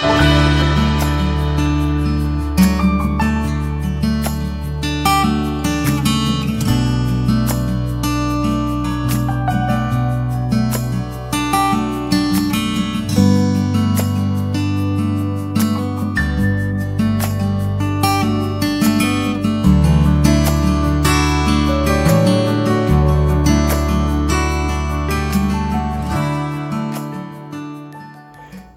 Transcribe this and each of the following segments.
Bye.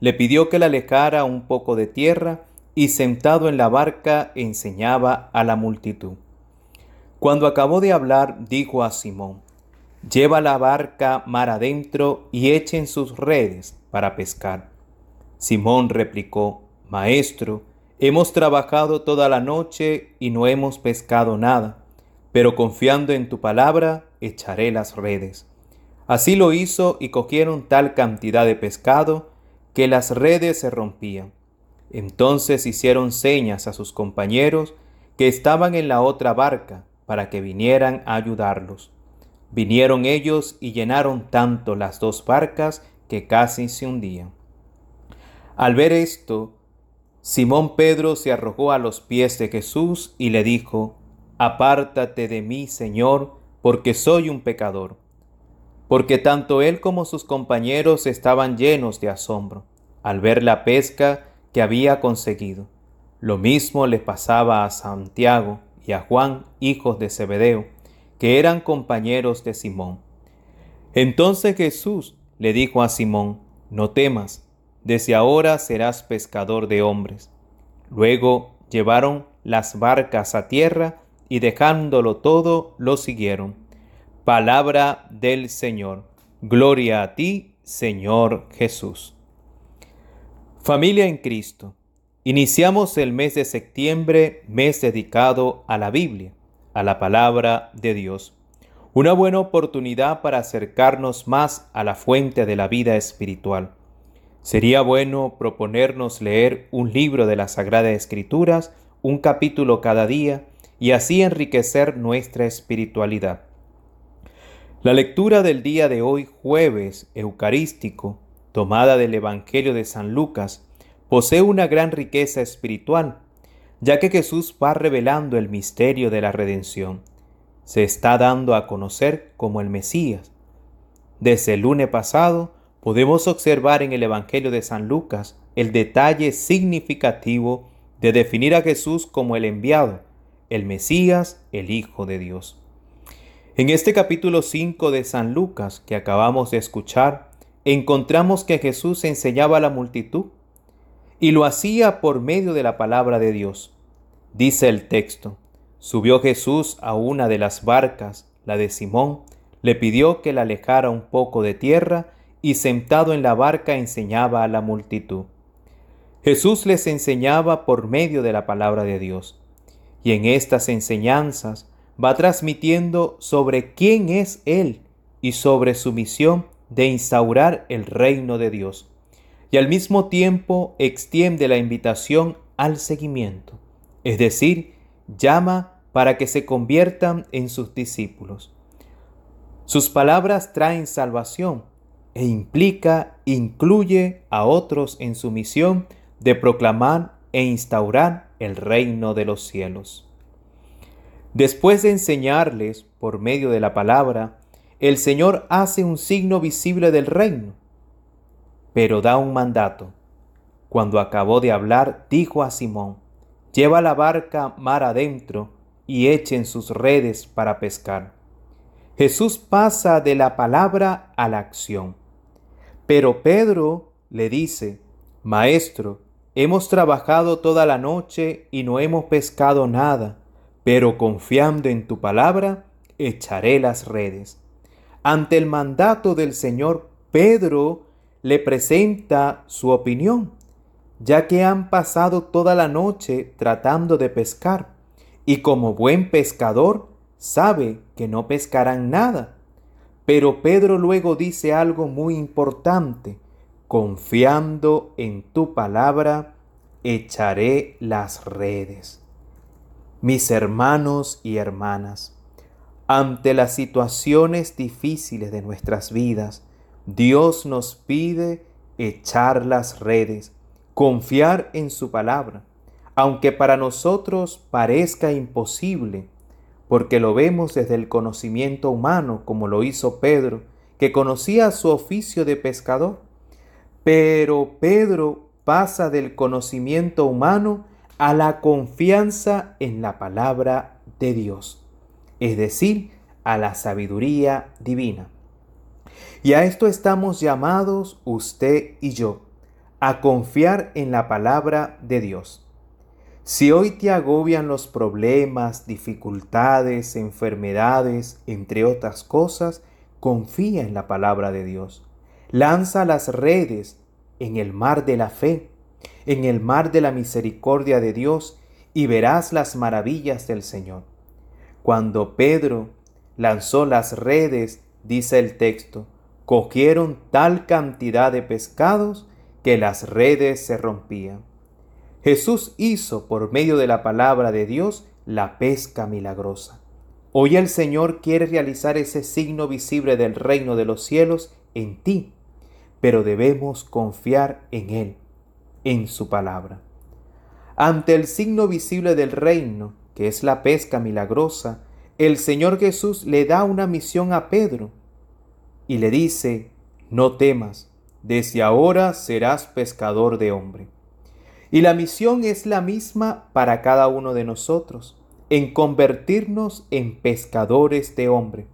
le pidió que la alejara un poco de tierra y sentado en la barca enseñaba a la multitud. Cuando acabó de hablar, dijo a Simón, Lleva la barca mar adentro y echen sus redes para pescar. Simón replicó, Maestro, hemos trabajado toda la noche y no hemos pescado nada, pero confiando en tu palabra, echaré las redes. Así lo hizo y cogieron tal cantidad de pescado que las redes se rompían. Entonces hicieron señas a sus compañeros que estaban en la otra barca para que vinieran a ayudarlos. Vinieron ellos y llenaron tanto las dos barcas que casi se hundían. Al ver esto, Simón Pedro se arrojó a los pies de Jesús y le dijo, Apártate de mí, Señor, porque soy un pecador porque tanto él como sus compañeros estaban llenos de asombro al ver la pesca que había conseguido. Lo mismo le pasaba a Santiago y a Juan, hijos de Zebedeo, que eran compañeros de Simón. Entonces Jesús le dijo a Simón, no temas, desde ahora serás pescador de hombres. Luego llevaron las barcas a tierra y dejándolo todo, lo siguieron. Palabra del Señor. Gloria a ti, Señor Jesús. Familia en Cristo. Iniciamos el mes de septiembre, mes dedicado a la Biblia, a la palabra de Dios. Una buena oportunidad para acercarnos más a la fuente de la vida espiritual. Sería bueno proponernos leer un libro de las Sagradas Escrituras, un capítulo cada día, y así enriquecer nuestra espiritualidad. La lectura del día de hoy, jueves eucarístico, tomada del Evangelio de San Lucas, posee una gran riqueza espiritual, ya que Jesús va revelando el misterio de la redención. Se está dando a conocer como el Mesías. Desde el lunes pasado podemos observar en el Evangelio de San Lucas el detalle significativo de definir a Jesús como el enviado, el Mesías, el Hijo de Dios. En este capítulo 5 de San Lucas que acabamos de escuchar, encontramos que Jesús enseñaba a la multitud y lo hacía por medio de la palabra de Dios. Dice el texto, subió Jesús a una de las barcas, la de Simón, le pidió que la alejara un poco de tierra y sentado en la barca enseñaba a la multitud. Jesús les enseñaba por medio de la palabra de Dios. Y en estas enseñanzas va transmitiendo sobre quién es Él y sobre su misión de instaurar el reino de Dios. Y al mismo tiempo extiende la invitación al seguimiento, es decir, llama para que se conviertan en sus discípulos. Sus palabras traen salvación e implica, incluye a otros en su misión de proclamar e instaurar el reino de los cielos. Después de enseñarles por medio de la palabra, el Señor hace un signo visible del reino, pero da un mandato. Cuando acabó de hablar, dijo a Simón, lleva la barca mar adentro y echen sus redes para pescar. Jesús pasa de la palabra a la acción. Pero Pedro le dice, Maestro, hemos trabajado toda la noche y no hemos pescado nada pero confiando en tu palabra, echaré las redes. Ante el mandato del Señor, Pedro le presenta su opinión ya que han pasado toda la noche tratando de pescar, y como buen pescador sabe que no pescarán nada. Pero Pedro luego dice algo muy importante, confiando en tu palabra, echaré las redes. Mis hermanos y hermanas, ante las situaciones difíciles de nuestras vidas, Dios nos pide echar las redes, confiar en su palabra, aunque para nosotros parezca imposible, porque lo vemos desde el conocimiento humano, como lo hizo Pedro, que conocía su oficio de pescador. Pero Pedro pasa del conocimiento humano a la confianza en la palabra de Dios, es decir, a la sabiduría divina. Y a esto estamos llamados usted y yo, a confiar en la palabra de Dios. Si hoy te agobian los problemas, dificultades, enfermedades, entre otras cosas, confía en la palabra de Dios. Lanza las redes en el mar de la fe, en el mar de la misericordia de Dios, y verás las maravillas del Señor. Cuando Pedro lanzó las redes, dice el texto, cogieron tal cantidad de pescados que las redes se rompían. Jesús hizo por medio de la palabra de Dios la pesca milagrosa. Hoy el Señor quiere realizar ese signo visible del reino de los cielos en ti, pero debemos confiar en Él, en su palabra. Ante el signo visible del reino, que es la pesca milagrosa, el Señor Jesús le da una misión a Pedro y le dice, no temas, desde ahora serás pescador de hombre. Y la misión es la misma para cada uno de nosotros, en convertirnos en pescadores de hombre,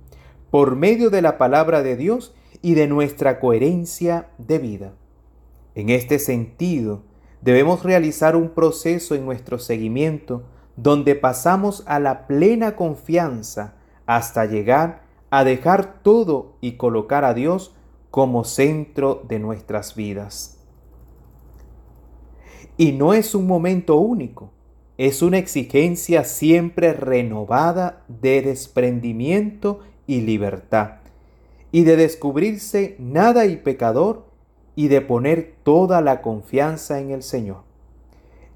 por medio de la palabra de Dios y de nuestra coherencia de vida. En este sentido, debemos realizar un proceso en nuestro seguimiento donde pasamos a la plena confianza hasta llegar a dejar todo y colocar a Dios como centro de nuestras vidas. Y no es un momento único, es una exigencia siempre renovada de desprendimiento y libertad, y de descubrirse nada y pecador y de poner toda la confianza en el Señor.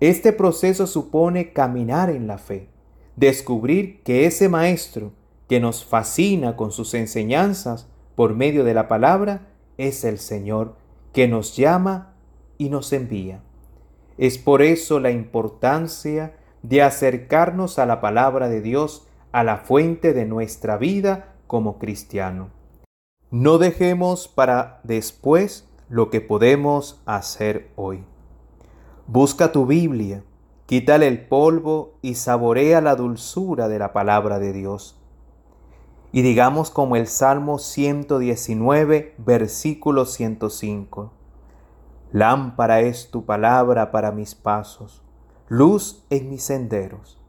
Este proceso supone caminar en la fe, descubrir que ese Maestro que nos fascina con sus enseñanzas por medio de la palabra, es el Señor que nos llama y nos envía. Es por eso la importancia de acercarnos a la palabra de Dios, a la fuente de nuestra vida como cristiano. No dejemos para después lo que podemos hacer hoy. Busca tu Biblia, quítale el polvo y saborea la dulzura de la palabra de Dios y digamos como el Salmo 119, versículo 105. Lámpara es tu palabra para mis pasos, luz en mis senderos.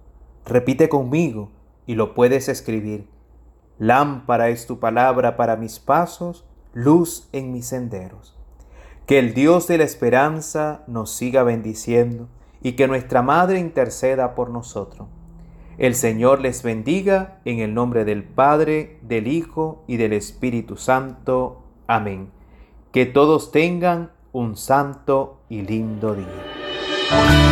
Repite conmigo y lo puedes escribir. Lámpara es tu palabra para mis pasos, luz en mis senderos. Que el Dios de la esperanza nos siga bendiciendo y que nuestra Madre interceda por nosotros. El Señor les bendiga en el nombre del Padre, del Hijo y del Espíritu Santo. Amén. Que todos tengan un santo y lindo día.